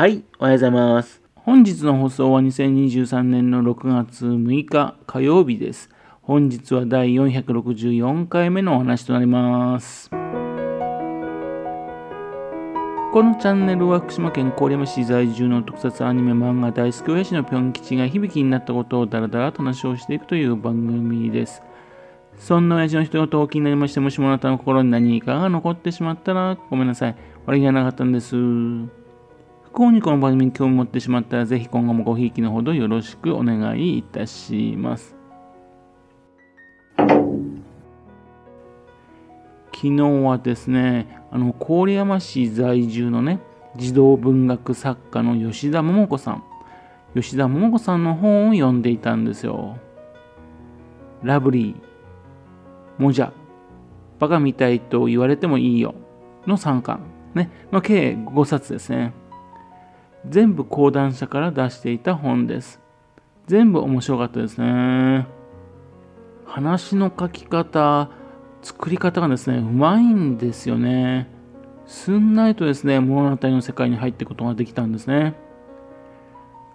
はい、おはようございます。本日の放送は2023年の6月6日火曜日です。本日は第464回目のお話となります。このチャンネルは福島県郡山市在住の特撮アニメ漫画大好き親父のぴょん吉が響きになったことをダラダラと話をしていくという番組です。そんな親父の一言を気になりまして、もしもあなたの心に何かが残ってしまったらごめんなさい。悪気がなかったんです。不幸にこの番組に興味持ってしまったら、ぜひ今後もごひいきのほどよろしくお願いいたします。昨日はですね、あの郡山市在住のね、児童文学作家の吉田桃子さん。吉田桃子さんの本を読んでいたんですよ。ラブリー、もじゃ、バカみたいと言われてもいいよの3巻、ね、の計5冊ですね。全部講談社から出していた本です。全部面白かったですね。話の書き方、作り方がですね、うまいんですよね。すんなりとですね、物語の世界に入っていくことができたんですね。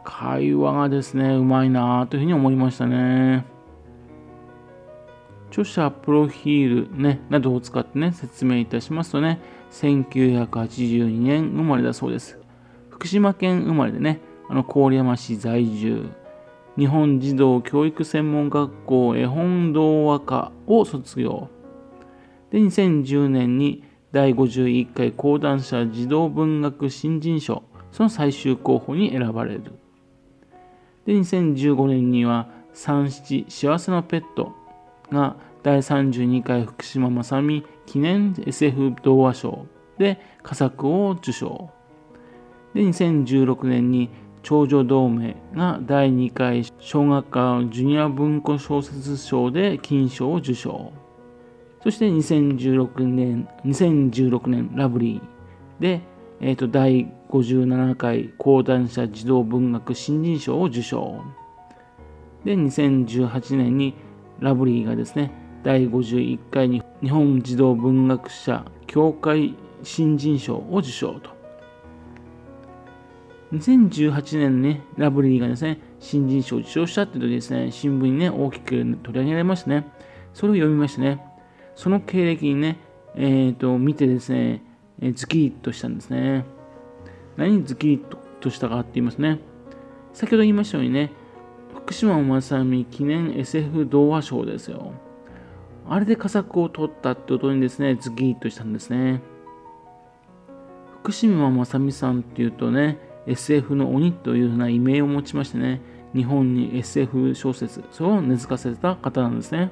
会話がですね、うまいなというふうに思いましたね。著者プロフィール、ね、などを使ってね、説明いたしますとね、1982年生まれだそうです。福島県生まれでね、あの郡山市在住、日本児童教育専門学校絵本童話科を卒業。で、2010年に第51回講談社児童文学新人賞、その最終候補に選ばれる。で、2015年には三七幸せのペットが第32回福島正美記念 SF 童話賞で佳作を受賞。で、2016年に長女同盟が第2回小学科ジュニア文庫小説賞で金賞を受賞。そして2016年、2016年ラブリーで、えー、と第57回講談社児童文学新人賞を受賞。で、2018年にラブリーがですね、第51回に日本児童文学者協会新人賞を受賞と。2018年にね、ラブリーがですね、新人賞を受賞したってとですね、新聞にね、大きく取り上げられましたね。それを読みましてね、その経歴にね、えっ、ー、と、見てですね、えー、ズキリッとしたんですね。何ズキリッとしたかって言いますね。先ほど言いましたようにね、福島正美記念 SF 童話賞ですよ。あれで佳作を取ったってことにですね、ズキリッとしたんですね。福島正美さんっていうとね、SF の鬼というふうな異名を持ちましてね、日本に SF 小説、それを根付かせた方なんですね。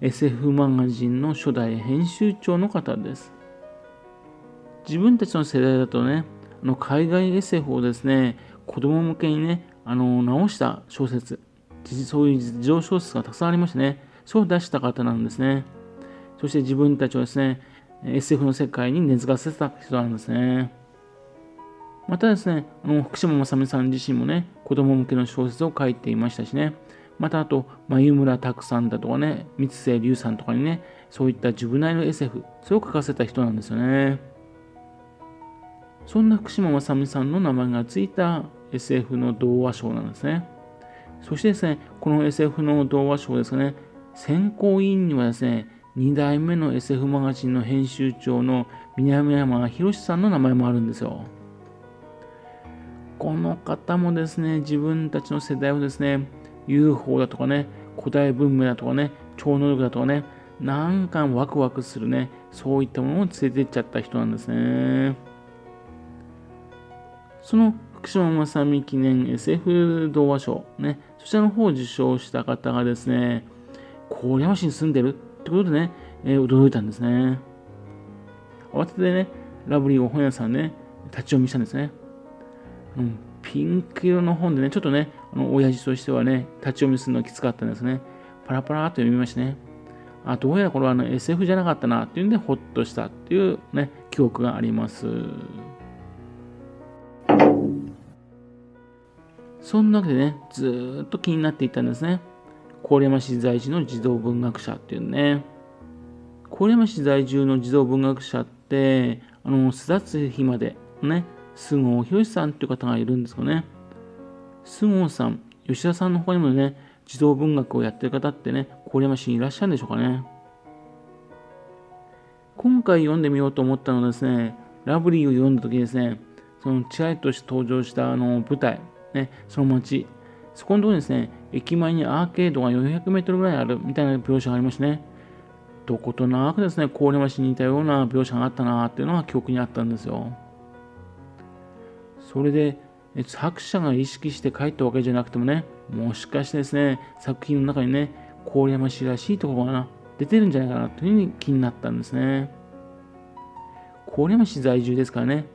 SF マガジンの初代編集長の方です。自分たちの世代だとね、あの海外 SF をですね、子供向けにね、あの直した小説、そういう事情小説がたくさんありましてね、そう出した方なんですね。そして自分たちをですね、SF の世界に根付かせた人なんですね。またですね、あの福島正美さん自身もね、子供向けの小説を書いていましたしね、またあと、眉村拓さんだとかね、三瀬龍さんとかにね、そういった自分なりの SF、それを書かせた人なんですよね。そんな福島正美さんの名前がついた SF の童話賞なんですね。そしてですね、この SF の童話賞ですね、選考委員にはですね、2代目の SF マガジンの編集長の南山博さんの名前もあるんですよ。この方もですね、自分たちの世代をですね、UFO だとかね、古代文明だとかね、超能力だとかね、なんかワクワクするね、そういったものを連れてっちゃった人なんですね。その福島正美記念 SF 童話賞、ね、そちらの方を受賞した方がですね、郡山市に住んでるってことでね、えー、驚いたんですね。慌ててね、ラブリーを本屋さんね、立ち読みしたんですね。うん、ピンク色の本でね、ちょっとね、あの親父としてはね、立ち読みするのはきつかったんですね。パラパラっと読みましてね。あ、どうやらこれはあの SF じゃなかったなっていうんで、ほっとしたっていうね、記憶があります。そんなわけでね、ずっと気になっていたんですね。郡山市在住の児童文学者っていうね。郡山市在住の児童文学者って、あの、巣立つ日までね、菅生博さんという方がいるんですかね。菅生さん、吉田さんの他にもね、児童文学をやってる方ってね、郡山市にいらっしゃるんでしょうかね。今回読んでみようと思ったのはですね、ラブリーを読んだ時ですね、そのちらりとして登場したあの舞台、ね、その街、そこのところにですね、駅前にアーケードが400メートルぐらいあるみたいな描写がありましてね、どことなくですね、郡山市にいたような描写があったなっていうのが記憶にあったんですよ。それで、作者が意識して書いたわけじゃなくてもね、もしかしてですね、作品の中にね、郡山市らしいところがな出てるんじゃないかなというふうに気になったんですね。郡山市在住ですからね、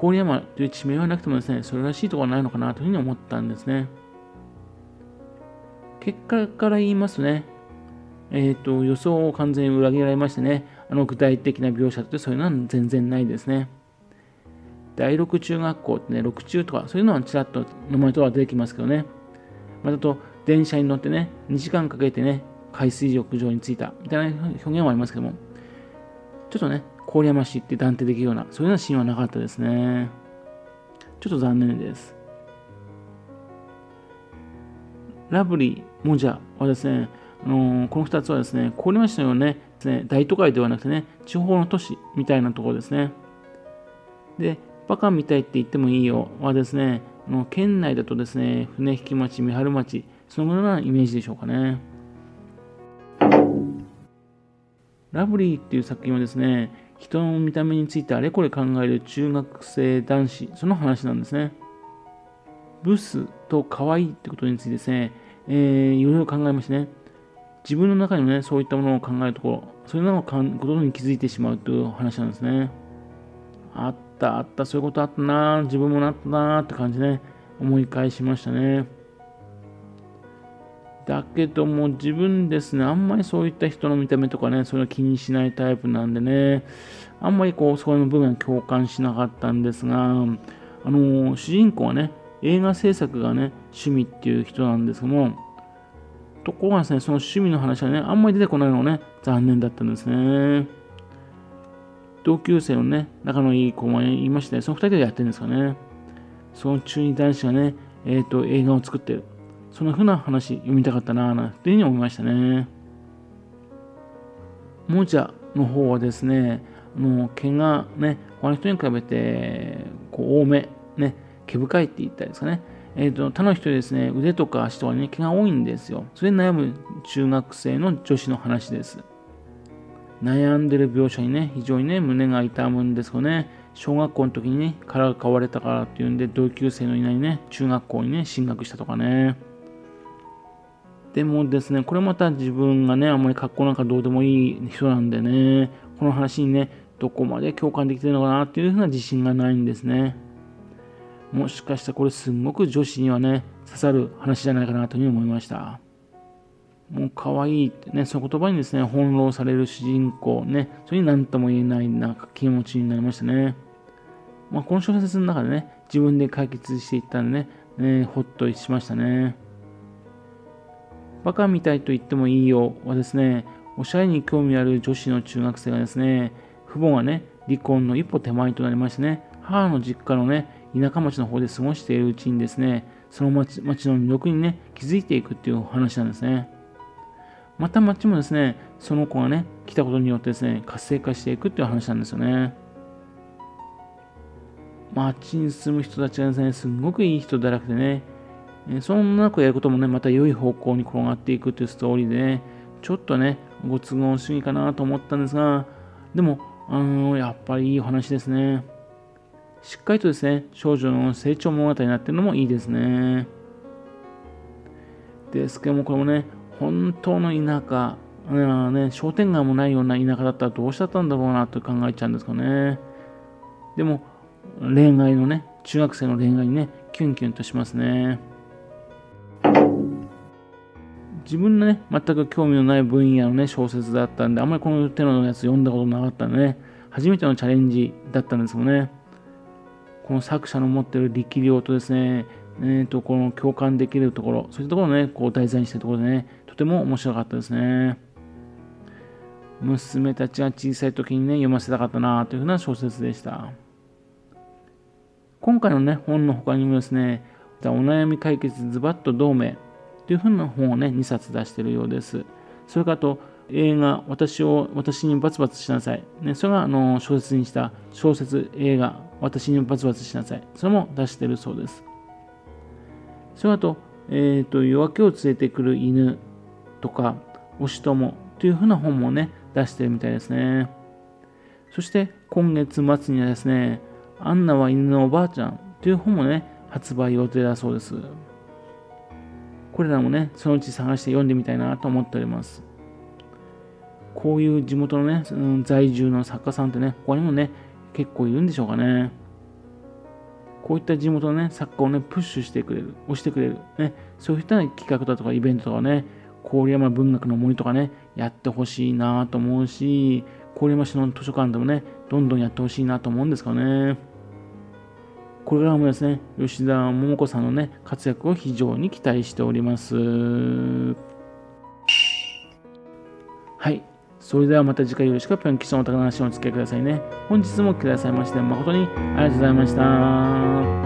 郡山という地名はなくてもですね、それらしいところはないのかなというふうに思ったんですね。結果から言いますとね、えっ、ー、と、予想を完全に裏切られましてね、あの具体的な描写ってそういうのは全然ないですね。第6中学校ってね、6中とか、そういうのはちらっと名前とは出てきますけどね。またと、電車に乗ってね、2時間かけてね、海水浴場に着いた、みたいな表現はありますけども、ちょっとね、郡山市って断定できるような、そういうようなシーンはなかったですね。ちょっと残念です。ラブリー、モジャはですね、あのー、この2つはですね、郡山市のような、ね大都会ではなくてね、地方の都市みたいなところですね。で、バカみたいって言ってもいいよはですね、あの県内だとですね、船引町、三春町、そのようなイメージでしょうかね。ラブリーっていう作品はですね、人の見た目についてあれこれ考える中学生男子、その話なんですね。ブスと可愛いってことについてですね、えー、いろいろ考えましてね、自分の中にもね、そういったものを考えるところ、そういうのをことに気づいてしまうという話なんですね。あった、あった、そういうことあったな、自分もなったなって感じね、思い返しましたね。だけども自分ですね、あんまりそういった人の見た目とかね、それを気にしないタイプなんでね、あんまりこう、そういう部分は共感しなかったんですが、あの主人公はね、映画制作がね、趣味っていう人なんですけども、ところがですね、その趣味の話はね、あんまり出てこないのがね、残念だったんですね。同級生のね、仲のいい子もいまして、ね、その2人でやってるんですかね。その中二男子がね、えっ、ー、と、映画を作ってる。そのふうな話読みたかったなぁ、なんていうふうに思いましたね。もじゃの方はですね、あの毛がね、他の人に比べて、こう、多め、ね、毛深いって言ったりですかね。えーと、他の人ですね、腕とか足とかに、ね、毛が多いんですよ。それで悩む中学生の女子の話です。悩んでる描写にね、非常にね、胸が痛むんですよね。小学校の時にね、殻が買われたからっていうんで、同級生のいないね、中学校にね、進学したとかね。でもですね、これまた自分がね、あんまり格好なんかどうでもいい人なんでね、この話にね、どこまで共感できてるのかなっていうふうな自信がないんですね。もしかしたらこれすんごく女子にはね、刺さる話じゃないかなというふうに思いました。もう可愛いってね、その言葉にですね、翻弄される主人公ね、それに何とも言えないなんか気持ちになりましたね。まあ、この小説の中でね、自分で解決していったんでね、ねほっとしましたね。バカみたいと言ってもいいよはですね、おしゃれに興味ある女子の中学生がですね、父母がね、離婚の一歩手前となりましてね、母の実家のね、田舎町の方で過ごしているうちにですね、その町町の魅力にね、気づいていくっていう話なんですね。また町もですね、その子がね、来たことによってですね、活性化していくっていう話なんですよね。町に住む人たちがですね、すごくいい人だらけでね、そんな子やることもね、また良い方向に転がっていくっていうストーリーでね、ちょっとね、ご都合主義かなと思ったんですが、でも、あのやっぱりいい話ですね。しっかりとですね、少女の成長物語になってるのもいいですね。ですけども、これもね、本当の田舎、ね、商店街もないような田舎だったらどうしちゃったんだろうなと考えちゃうんですかね。でも、恋愛のね、中学生の恋愛にね、キュンキュンとしますね。自分のね、全く興味のない分野のね、小説だったんで、あんまりこの手のやつ読んだことなかったんでね、初めてのチャレンジだったんですよね。この作者の持ってる力量とですね、えー、とこの共感できるところ、そういったところをね、こう題材にしてるところでね、ても面白かったですね。娘たちが小さい時にね、読ませたかったなというふうな小説でした。今回のね、本の他にもですね、お悩み解決ズバッと同盟というふうな本をね、2冊出しているようです。それからと、映画、私を、私にバツバツしなさい。ね、それがあの小説にした小説、映画、私にバツバツしなさい。それも出しているそうです。それと、えっ、ー、と、夜明けを連れてくる犬とか、おしともというふうな本もね、出してるみたいですね。そして今月末にはですね、アンナは犬のおばあちゃんという本もね、発売予定だそうです。これらもね、そのうち探して読んでみたいなと思っております。こういう地元のね、在住の作家さんってね、他にもね、結構いるんでしょうかね。こういった地元のね、作家をね、プッシュしてくれる、押してくれる、ね、そういった、企画だとかイベントとかね、郡山文学の森とかね、やってほしいなと思うし、郡山市の図書館でもね、どんどんやってほしいなと思うんですかね。これからもですね、吉田桃子さんのね、活躍を非常に期待しております。はい。それではまた次回よろしくぴょん吉のお宝話をお付き合いくださいね。本日も来てくださいまして誠にありがとうございました。